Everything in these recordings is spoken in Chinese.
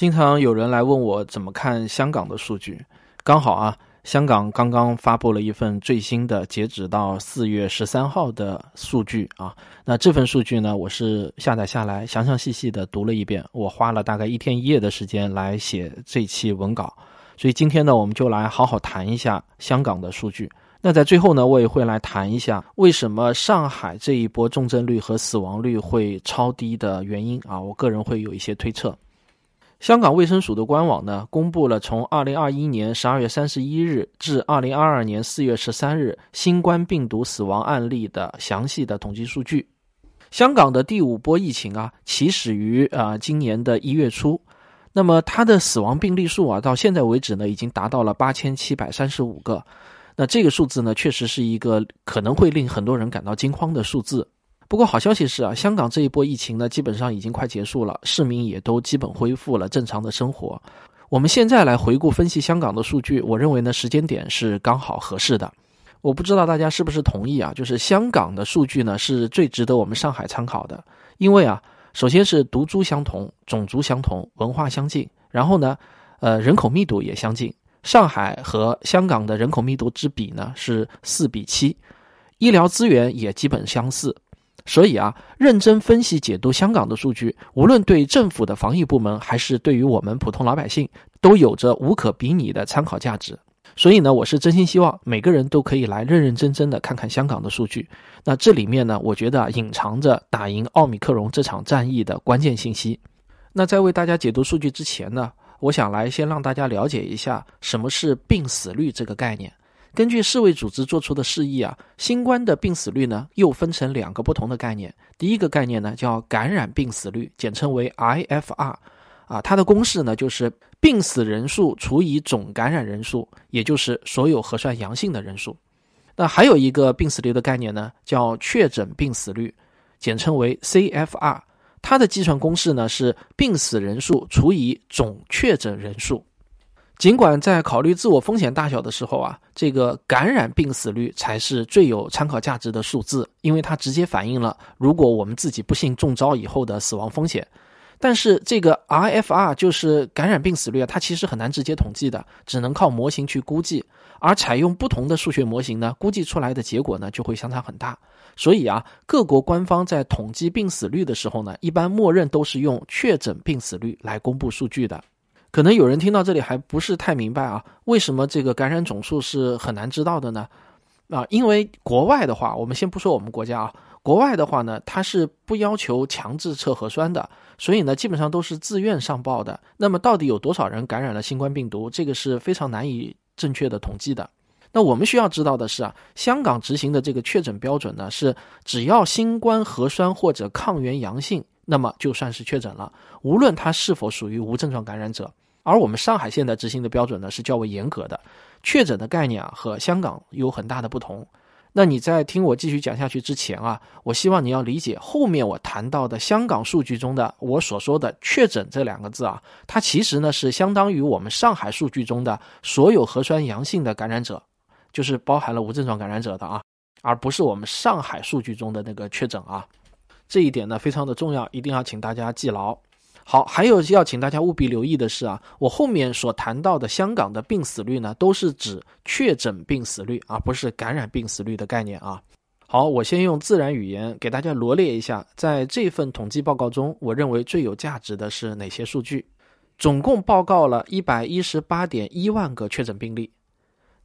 经常有人来问我怎么看香港的数据，刚好啊，香港刚刚发布了一份最新的截止到四月十三号的数据啊。那这份数据呢，我是下载下来，详详细细的读了一遍，我花了大概一天一夜的时间来写这期文稿。所以今天呢，我们就来好好谈一下香港的数据。那在最后呢，我也会来谈一下为什么上海这一波重症率和死亡率会超低的原因啊。我个人会有一些推测。香港卫生署的官网呢，公布了从二零二一年十二月三十一日至二零二二年四月十三日新冠病毒死亡案例的详细的统计数据。香港的第五波疫情啊，起始于啊今年的一月初，那么它的死亡病例数啊，到现在为止呢，已经达到了八千七百三十五个。那这个数字呢，确实是一个可能会令很多人感到惊慌的数字。不过好消息是啊，香港这一波疫情呢，基本上已经快结束了，市民也都基本恢复了正常的生活。我们现在来回顾分析香港的数据，我认为呢，时间点是刚好合适的。我不知道大家是不是同意啊？就是香港的数据呢，是最值得我们上海参考的，因为啊，首先是毒株相同、种族相同、文化相近，然后呢，呃，人口密度也相近。上海和香港的人口密度之比呢是四比七，医疗资源也基本相似。所以啊，认真分析解读香港的数据，无论对政府的防疫部门，还是对于我们普通老百姓，都有着无可比拟的参考价值。所以呢，我是真心希望每个人都可以来认认真真的看看香港的数据。那这里面呢，我觉得隐藏着打赢奥密克戎这场战役的关键信息。那在为大家解读数据之前呢，我想来先让大家了解一下什么是病死率这个概念。根据世卫组织做出的示意啊，新冠的病死率呢又分成两个不同的概念。第一个概念呢叫感染病死率，简称为 IFR，啊，它的公式呢就是病死人数除以总感染人数，也就是所有核酸阳性的人数。那还有一个病死率的概念呢叫确诊病死率，简称为 CFR，它的计算公式呢是病死人数除以总确诊人数。尽管在考虑自我风险大小的时候啊，这个感染病死率才是最有参考价值的数字，因为它直接反映了如果我们自己不幸中招以后的死亡风险。但是这个 RFR 就是感染病死率啊，它其实很难直接统计的，只能靠模型去估计。而采用不同的数学模型呢，估计出来的结果呢就会相差很大。所以啊，各国官方在统计病死率的时候呢，一般默认都是用确诊病死率来公布数据的。可能有人听到这里还不是太明白啊，为什么这个感染总数是很难知道的呢？啊，因为国外的话，我们先不说我们国家啊，国外的话呢，它是不要求强制测核酸的，所以呢，基本上都是自愿上报的。那么，到底有多少人感染了新冠病毒，这个是非常难以正确的统计的。那我们需要知道的是啊，香港执行的这个确诊标准呢，是只要新冠核酸或者抗原阳性。那么就算是确诊了，无论他是否属于无症状感染者。而我们上海现在执行的标准呢是较为严格的，确诊的概念啊和香港有很大的不同。那你在听我继续讲下去之前啊，我希望你要理解后面我谈到的香港数据中的我所说的确诊这两个字啊，它其实呢是相当于我们上海数据中的所有核酸阳性的感染者，就是包含了无症状感染者的啊，而不是我们上海数据中的那个确诊啊。这一点呢非常的重要，一定要请大家记牢。好，还有要请大家务必留意的是啊，我后面所谈到的香港的病死率呢，都是指确诊病死率，而不是感染病死率的概念啊。好，我先用自然语言给大家罗列一下，在这份统计报告中，我认为最有价值的是哪些数据？总共报告了一百一十八点一万个确诊病例。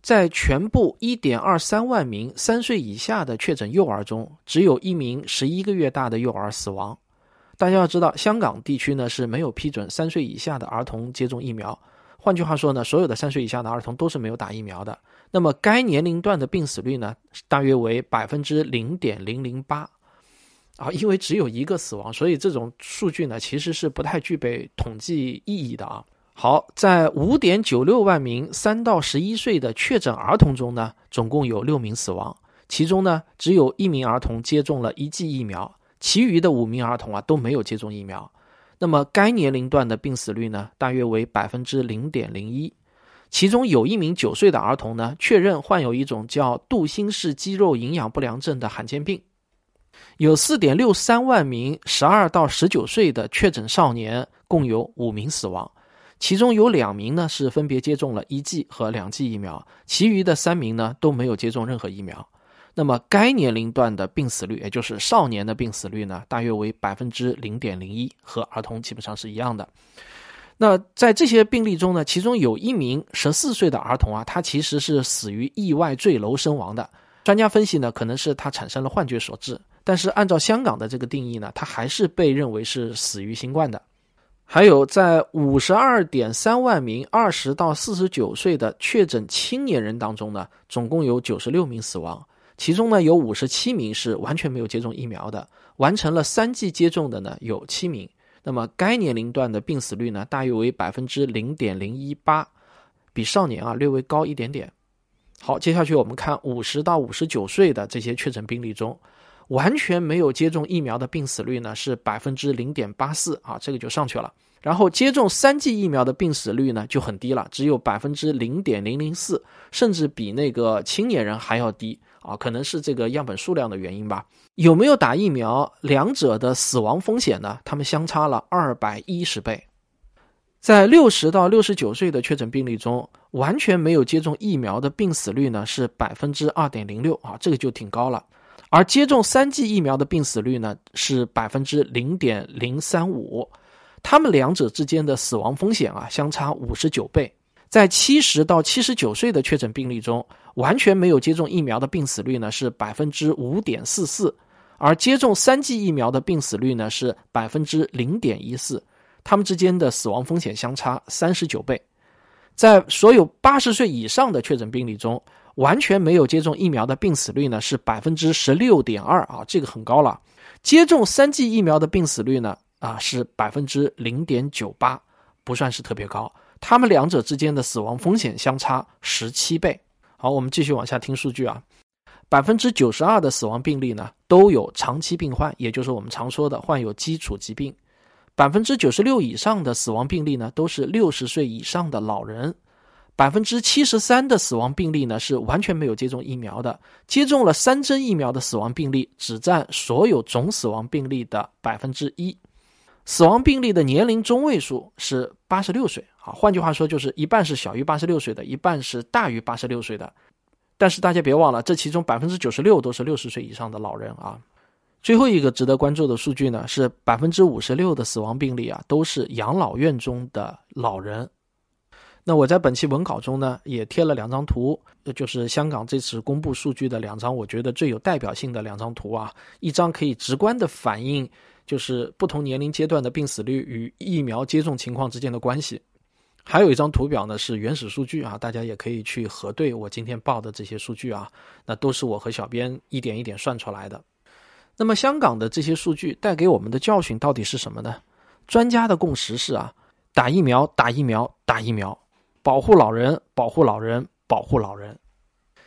在全部1.23万名三岁以下的确诊幼儿中，只有一名十一个月大的幼儿死亡。大家要知道，香港地区呢是没有批准三岁以下的儿童接种疫苗。换句话说呢，所有的三岁以下的儿童都是没有打疫苗的。那么该年龄段的病死率呢，大约为百分之零点零零八。啊，因为只有一个死亡，所以这种数据呢其实是不太具备统计意义的啊。好，在五点九六万名三到十一岁的确诊儿童中呢，总共有六名死亡，其中呢，只有一名儿童接种了一剂疫苗，其余的五名儿童啊都没有接种疫苗。那么该年龄段的病死率呢，大约为百分之零点零一，其中有一名九岁的儿童呢，确认患有一种叫杜兴氏肌肉营养不良症的罕见病。有四点六三万名十二到十九岁的确诊少年，共有五名死亡。其中有两名呢是分别接种了一剂和两剂疫苗，其余的三名呢都没有接种任何疫苗。那么该年龄段的病死率，也就是少年的病死率呢，大约为百分之零点零一，和儿童基本上是一样的。那在这些病例中呢，其中有一名十四岁的儿童啊，他其实是死于意外坠楼身亡的。专家分析呢，可能是他产生了幻觉所致。但是按照香港的这个定义呢，他还是被认为是死于新冠的。还有在五十二点三万名二十到四十九岁的确诊青年人当中呢，总共有九十六名死亡，其中呢有五十七名是完全没有接种疫苗的，完成了三剂接种的呢有七名。那么该年龄段的病死率呢，大约为百分之零点零一八，比少年啊略微高一点点。好，接下去我们看五十到五十九岁的这些确诊病例中，完全没有接种疫苗的病死率呢是百分之零点八四啊，这个就上去了。然后接种三剂疫苗的病死率呢就很低了，只有百分之零点零零四，甚至比那个青年人还要低。啊，可能是这个样本数量的原因吧。有没有打疫苗，两者的死亡风险呢？他们相差了二百一十倍。在六十到六十九岁的确诊病例中，完全没有接种疫苗的病死率呢是百分之二点零六啊，这个就挺高了。而接种三剂疫苗的病死率呢是百分之零点零三五，他们两者之间的死亡风险啊相差五十九倍。在七十到七十九岁的确诊病例中，完全没有接种疫苗的病死率呢是百分之五点四四，而接种三剂疫苗的病死率呢是百分之零点一四，他们之间的死亡风险相差三十九倍。在所有八十岁以上的确诊病例中，完全没有接种疫苗的病死率呢是百分之十六点二啊，这个很高了。接种三剂疫苗的病死率呢啊是百分之零点九八，不算是特别高。他们两者之间的死亡风险相差十七倍。好，我们继续往下听数据啊。百分之九十二的死亡病例呢都有长期病患，也就是我们常说的患有基础疾病。百分之九十六以上的死亡病例呢都是六十岁以上的老人。百分之七十三的死亡病例呢是完全没有接种疫苗的，接种了三针疫苗的死亡病例只占所有总死亡病例的百分之一。死亡病例的年龄中位数是八十六岁啊，换句话说就是一半是小于八十六岁的，一半是大于八十六岁的。但是大家别忘了，这其中百分之九十六都是六十岁以上的老人啊。最后一个值得关注的数据呢，是百分之五十六的死亡病例啊都是养老院中的老人。那我在本期文稿中呢也贴了两张图，就是香港这次公布数据的两张，我觉得最有代表性的两张图啊，一张可以直观的反映。就是不同年龄阶段的病死率与疫苗接种情况之间的关系。还有一张图表呢，是原始数据啊，大家也可以去核对我今天报的这些数据啊，那都是我和小编一点一点算出来的。那么香港的这些数据带给我们的教训到底是什么呢？专家的共识是啊，打疫苗，打疫苗，打疫苗，保护老人，保护老人，保护老人。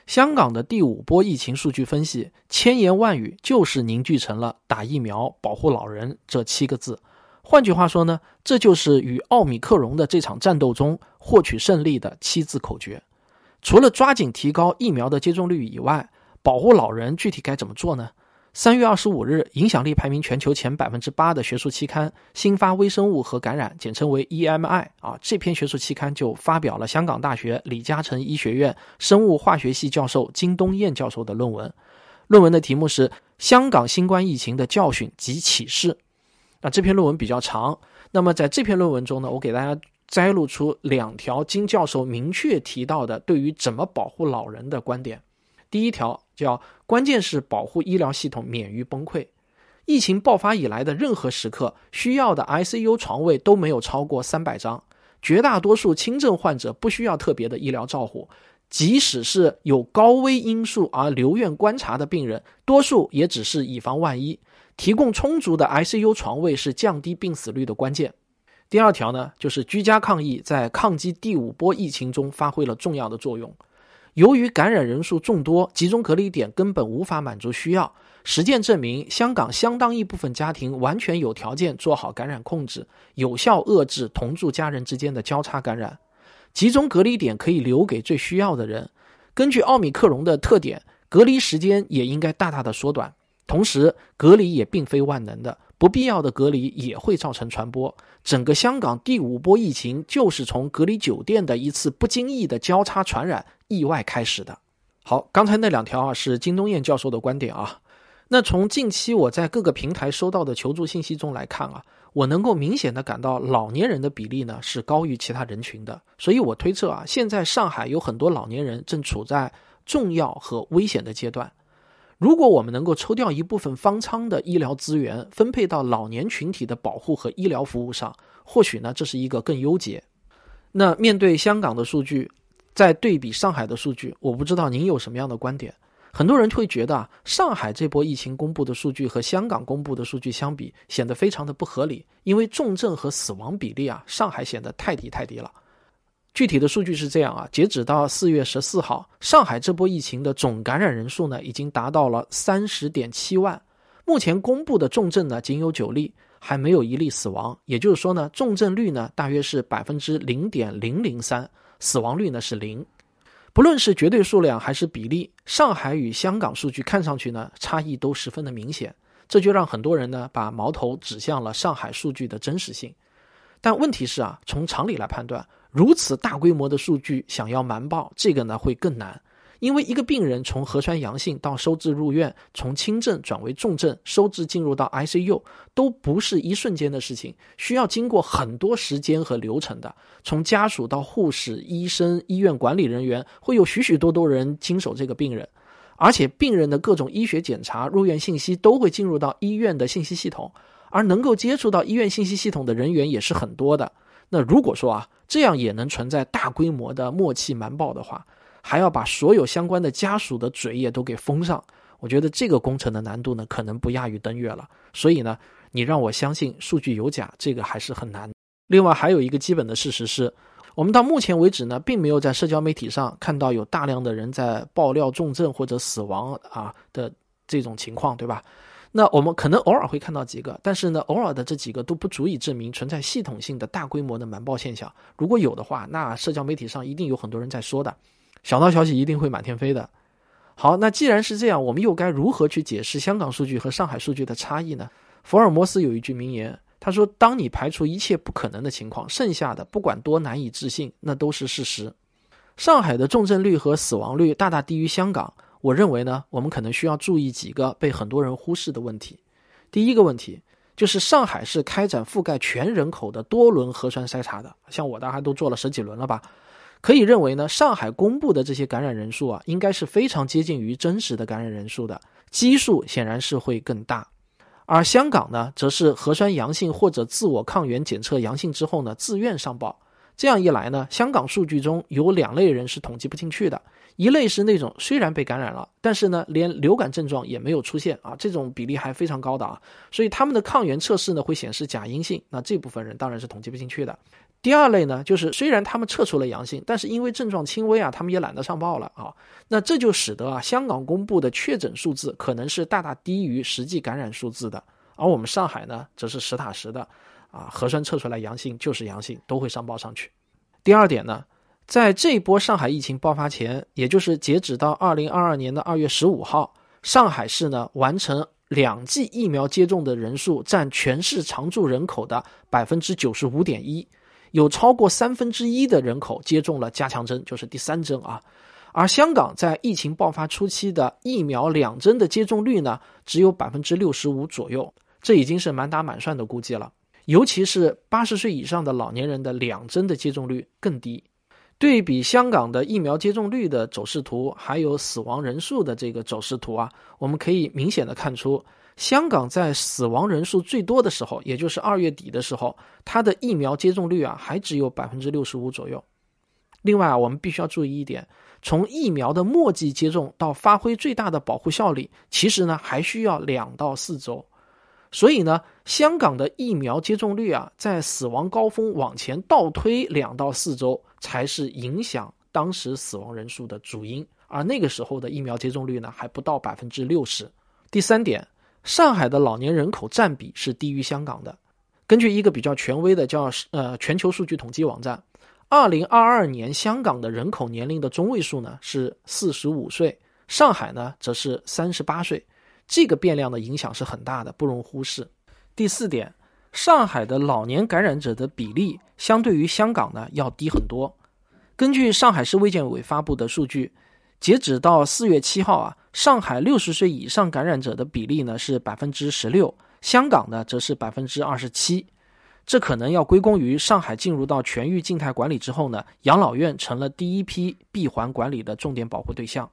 香港的第五波疫情数据分析，千言万语就是凝聚成了“打疫苗，保护老人”这七个字。换句话说呢，这就是与奥米克戎的这场战斗中获取胜利的七字口诀。除了抓紧提高疫苗的接种率以外，保护老人具体该怎么做呢？三月二十五日，影响力排名全球前百分之八的学术期刊《新发微生物和感染》，简称为 EMI 啊，这篇学术期刊就发表了香港大学李嘉诚医学院生物化学系教授金东彦教授的论文。论文的题目是《香港新冠疫情的教训及启示》。那这篇论文比较长，那么在这篇论文中呢，我给大家摘录出两条金教授明确提到的对于怎么保护老人的观点。第一条叫关键是保护医疗系统免于崩溃。疫情爆发以来的任何时刻，需要的 ICU 床位都没有超过三百张，绝大多数轻症患者不需要特别的医疗照护，即使是有高危因素而留院观察的病人，多数也只是以防万一。提供充足的 ICU 床位是降低病死率的关键。第二条呢，就是居家抗疫在抗击第五波疫情中发挥了重要的作用。由于感染人数众多，集中隔离点根本无法满足需要。实践证明，香港相当一部分家庭完全有条件做好感染控制，有效遏制同住家人之间的交叉感染。集中隔离点可以留给最需要的人。根据奥密克戎的特点，隔离时间也应该大大的缩短。同时，隔离也并非万能的，不必要的隔离也会造成传播。整个香港第五波疫情就是从隔离酒店的一次不经意的交叉传染意外开始的。好，刚才那两条啊是金东彦教授的观点啊。那从近期我在各个平台收到的求助信息中来看啊，我能够明显的感到老年人的比例呢是高于其他人群的。所以我推测啊，现在上海有很多老年人正处在重要和危险的阶段。如果我们能够抽调一部分方舱的医疗资源分配到老年群体的保护和医疗服务上，或许呢这是一个更优解。那面对香港的数据，再对比上海的数据，我不知道您有什么样的观点？很多人会觉得啊，上海这波疫情公布的数据和香港公布的数据相比，显得非常的不合理，因为重症和死亡比例啊，上海显得太低太低了。具体的数据是这样啊，截止到四月十四号，上海这波疫情的总感染人数呢，已经达到了三十点七万。目前公布的重症呢，仅有九例，还没有一例死亡。也就是说呢，重症率呢，大约是百分之零点零零三，死亡率呢是零。不论是绝对数量还是比例，上海与香港数据看上去呢，差异都十分的明显。这就让很多人呢，把矛头指向了上海数据的真实性。但问题是啊，从常理来判断。如此大规模的数据想要瞒报，这个呢会更难，因为一个病人从核酸阳性到收治入院，从轻症转为重症，收治进入到 ICU，都不是一瞬间的事情，需要经过很多时间和流程的。从家属到护士、医生、医院管理人员，会有许许多多人经手这个病人，而且病人的各种医学检查、入院信息都会进入到医院的信息系统，而能够接触到医院信息系统的人员也是很多的。那如果说啊，这样也能存在大规模的默契瞒报的话，还要把所有相关的家属的嘴也都给封上，我觉得这个工程的难度呢，可能不亚于登月了。所以呢，你让我相信数据有假，这个还是很难。另外还有一个基本的事实是，我们到目前为止呢，并没有在社交媒体上看到有大量的人在爆料重症或者死亡啊的这种情况，对吧？那我们可能偶尔会看到几个，但是呢，偶尔的这几个都不足以证明存在系统性的大规模的瞒报现象。如果有的话，那社交媒体上一定有很多人在说的，小道消息一定会满天飞的。好，那既然是这样，我们又该如何去解释香港数据和上海数据的差异呢？福尔摩斯有一句名言，他说：“当你排除一切不可能的情况，剩下的不管多难以置信，那都是事实。”上海的重症率和死亡率大大低于香港。我认为呢，我们可能需要注意几个被很多人忽视的问题。第一个问题就是上海是开展覆盖全人口的多轮核酸筛查的，像我大概都做了十几轮了吧。可以认为呢，上海公布的这些感染人数啊，应该是非常接近于真实的感染人数的，基数显然是会更大。而香港呢，则是核酸阳性或者自我抗原检测阳性之后呢，自愿上报。这样一来呢，香港数据中有两类人是统计不进去的。一类是那种虽然被感染了，但是呢，连流感症状也没有出现啊，这种比例还非常高的啊，所以他们的抗原测试呢会显示假阴性，那这部分人当然是统计不进去的。第二类呢，就是虽然他们测出了阳性，但是因为症状轻微啊，他们也懒得上报了啊，那这就使得啊，香港公布的确诊数字可能是大大低于实际感染数字的，而我们上海呢，则是实打实的啊，核酸测出来阳性就是阳性，都会上报上去。第二点呢。在这一波上海疫情爆发前，也就是截止到二零二二年的二月十五号，上海市呢完成两剂疫苗接种的人数占全市常住人口的百分之九十五点一，有超过三分之一的人口接种了加强针，就是第三针啊。而香港在疫情爆发初期的疫苗两针的接种率呢，只有百分之六十五左右，这已经是满打满算的估计了。尤其是八十岁以上的老年人的两针的接种率更低。对比香港的疫苗接种率的走势图，还有死亡人数的这个走势图啊，我们可以明显的看出，香港在死亡人数最多的时候，也就是二月底的时候，它的疫苗接种率啊还只有百分之六十五左右。另外啊，我们必须要注意一点，从疫苗的末季接种到发挥最大的保护效力，其实呢还需要两到四周。所以呢，香港的疫苗接种率啊，在死亡高峰往前倒推两到四周，才是影响当时死亡人数的主因。而那个时候的疫苗接种率呢，还不到百分之六十。第三点，上海的老年人口占比是低于香港的。根据一个比较权威的叫呃全球数据统计网站，二零二二年香港的人口年龄的中位数呢是四十五岁，上海呢则是三十八岁。这个变量的影响是很大的，不容忽视。第四点，上海的老年感染者的比例相对于香港呢要低很多。根据上海市卫健委发布的数据，截止到四月七号啊，上海六十岁以上感染者的比例呢是百分之十六，香港呢则是百分之二十七。这可能要归功于上海进入到全域静态管理之后呢，养老院成了第一批闭环管理的重点保护对象。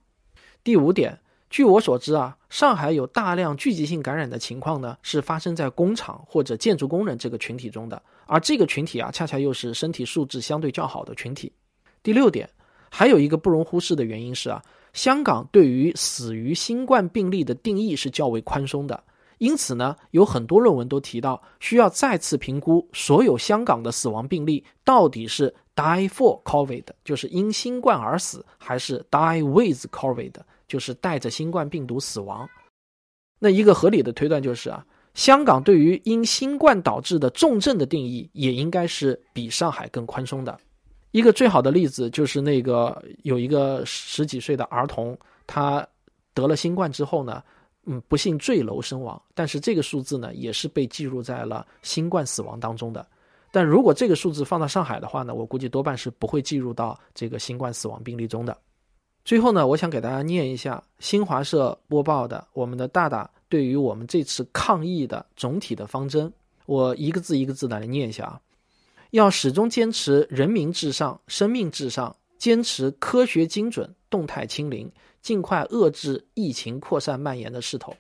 第五点。据我所知啊，上海有大量聚集性感染的情况呢，是发生在工厂或者建筑工人这个群体中的，而这个群体啊，恰恰又是身体素质相对较好的群体。第六点，还有一个不容忽视的原因是啊，香港对于死于新冠病例的定义是较为宽松的，因此呢，有很多论文都提到需要再次评估所有香港的死亡病例到底是 die for COVID，就是因新冠而死，还是 die with COVID。就是带着新冠病毒死亡，那一个合理的推断就是啊，香港对于因新冠导致的重症的定义也应该是比上海更宽松的。一个最好的例子就是那个有一个十几岁的儿童，他得了新冠之后呢，嗯，不幸坠楼身亡，但是这个数字呢也是被记录在了新冠死亡当中的。但如果这个数字放到上海的话呢，我估计多半是不会计入到这个新冠死亡病例中的。最后呢，我想给大家念一下新华社播报的我们的大大对于我们这次抗疫的总体的方针，我一个字一个字的来念一下啊。要始终坚持人民至上、生命至上，坚持科学精准、动态清零，尽快遏制疫情扩散蔓延的势头。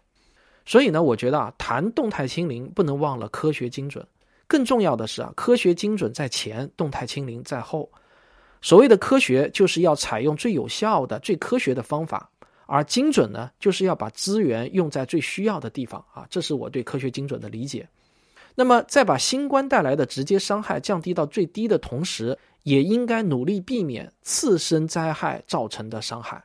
所以呢，我觉得啊，谈动态清零不能忘了科学精准，更重要的是啊，科学精准在前，动态清零在后。所谓的科学，就是要采用最有效的、最科学的方法；而精准呢，就是要把资源用在最需要的地方啊。这是我对科学精准的理解。那么，在把新冠带来的直接伤害降低到最低的同时，也应该努力避免次生灾害造成的伤害。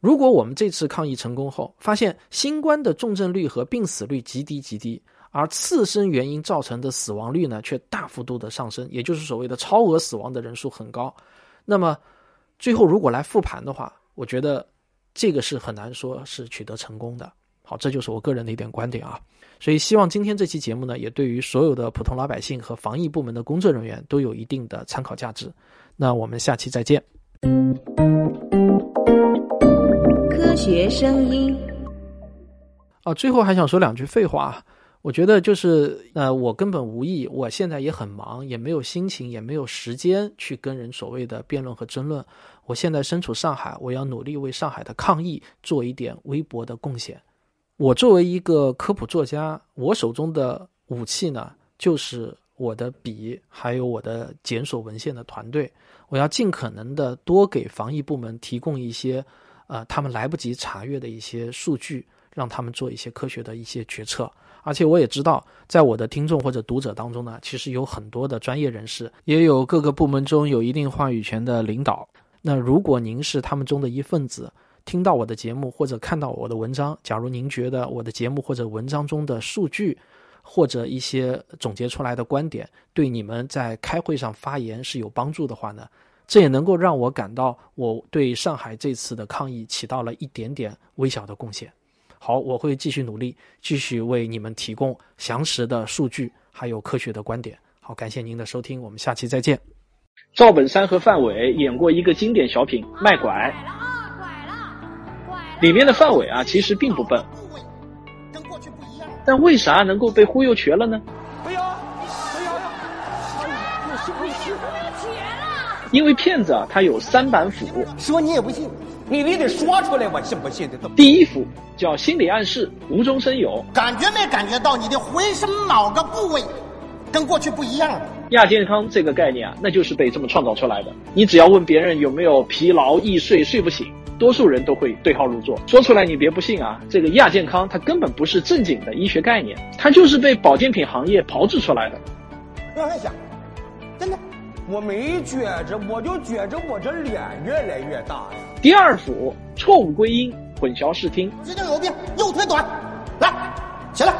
如果我们这次抗疫成功后，发现新冠的重症率和病死率极低极低，而次生原因造成的死亡率呢，却大幅度的上升，也就是所谓的超额死亡的人数很高。那么，最后如果来复盘的话，我觉得这个是很难说是取得成功的。好，这就是我个人的一点观点啊。所以希望今天这期节目呢，也对于所有的普通老百姓和防疫部门的工作人员都有一定的参考价值。那我们下期再见。科学声音。啊，最后还想说两句废话。我觉得就是，呃，我根本无意，我现在也很忙，也没有心情，也没有时间去跟人所谓的辩论和争论。我现在身处上海，我要努力为上海的抗疫做一点微薄的贡献。我作为一个科普作家，我手中的武器呢，就是我的笔，还有我的检索文献的团队。我要尽可能的多给防疫部门提供一些，呃，他们来不及查阅的一些数据，让他们做一些科学的一些决策。而且我也知道，在我的听众或者读者当中呢，其实有很多的专业人士，也有各个部门中有一定话语权的领导。那如果您是他们中的一份子，听到我的节目或者看到我的文章，假如您觉得我的节目或者文章中的数据，或者一些总结出来的观点，对你们在开会上发言是有帮助的话呢，这也能够让我感到我对上海这次的抗疫起到了一点点微小的贡献。好，我会继续努力，继续为你们提供详实的数据，还有科学的观点。好，感谢您的收听，我们下期再见。赵本山和范伟演过一个经典小品《卖拐》，里面的范伟啊，其实并不笨，但为啥能够被忽悠瘸了呢？因为骗子啊，他有三板斧。说你也不信。你你得说出来，我信不信的都。第一斧叫心理暗示，无中生有。感觉没感觉到你的浑身某个部位跟过去不一样？亚健康这个概念啊，那就是被这么创造出来的。你只要问别人有没有疲劳、易睡、睡不醒，多数人都会对号入座。说出来你别不信啊，这个亚健康它根本不是正经的医学概念，它就是被保健品行业炮制出来的。让人想，真的。我没觉着，我就觉着我这脸越来越大呀。第二组错误归因，混淆视听。这就有病，右腿短，来，起来，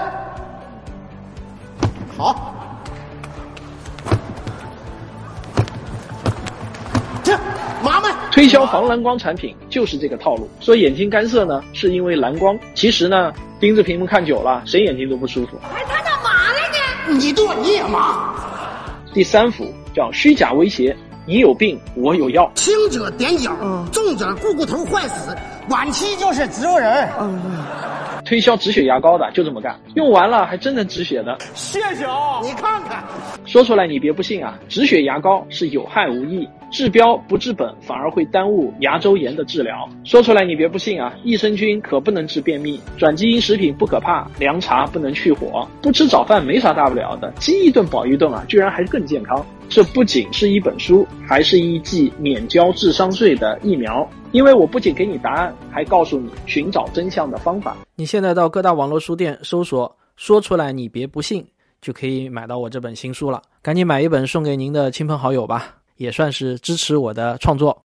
好，推销防蓝光产品就是这个套路，说眼睛干涩呢，是因为蓝光。其实呢，盯着屏幕看久了，谁眼睛都不舒服。哎，他干嘛呢？你对你也麻。第三幅叫虚假威胁，你有病我有药。轻者点脚，重者股骨头坏死，晚期就是植物人。嗯推销止血牙膏的就这么干，用完了还真能止血的。谢谢啊，你看看，说出来你别不信啊，止血牙膏是有害无益，治标不治本，反而会耽误牙周炎的治疗。说出来你别不信啊，益生菌可不能治便秘，转基因食品不可怕，凉茶不能去火，不吃早饭没啥大不了的，饥一顿饱一顿啊，居然还更健康。这不仅是一本书，还是一剂免交智商税的疫苗。因为我不仅给你答案，还告诉你寻找真相的方法。你现在到各大网络书店搜索“说出来你别不信”，就可以买到我这本新书了。赶紧买一本送给您的亲朋好友吧，也算是支持我的创作。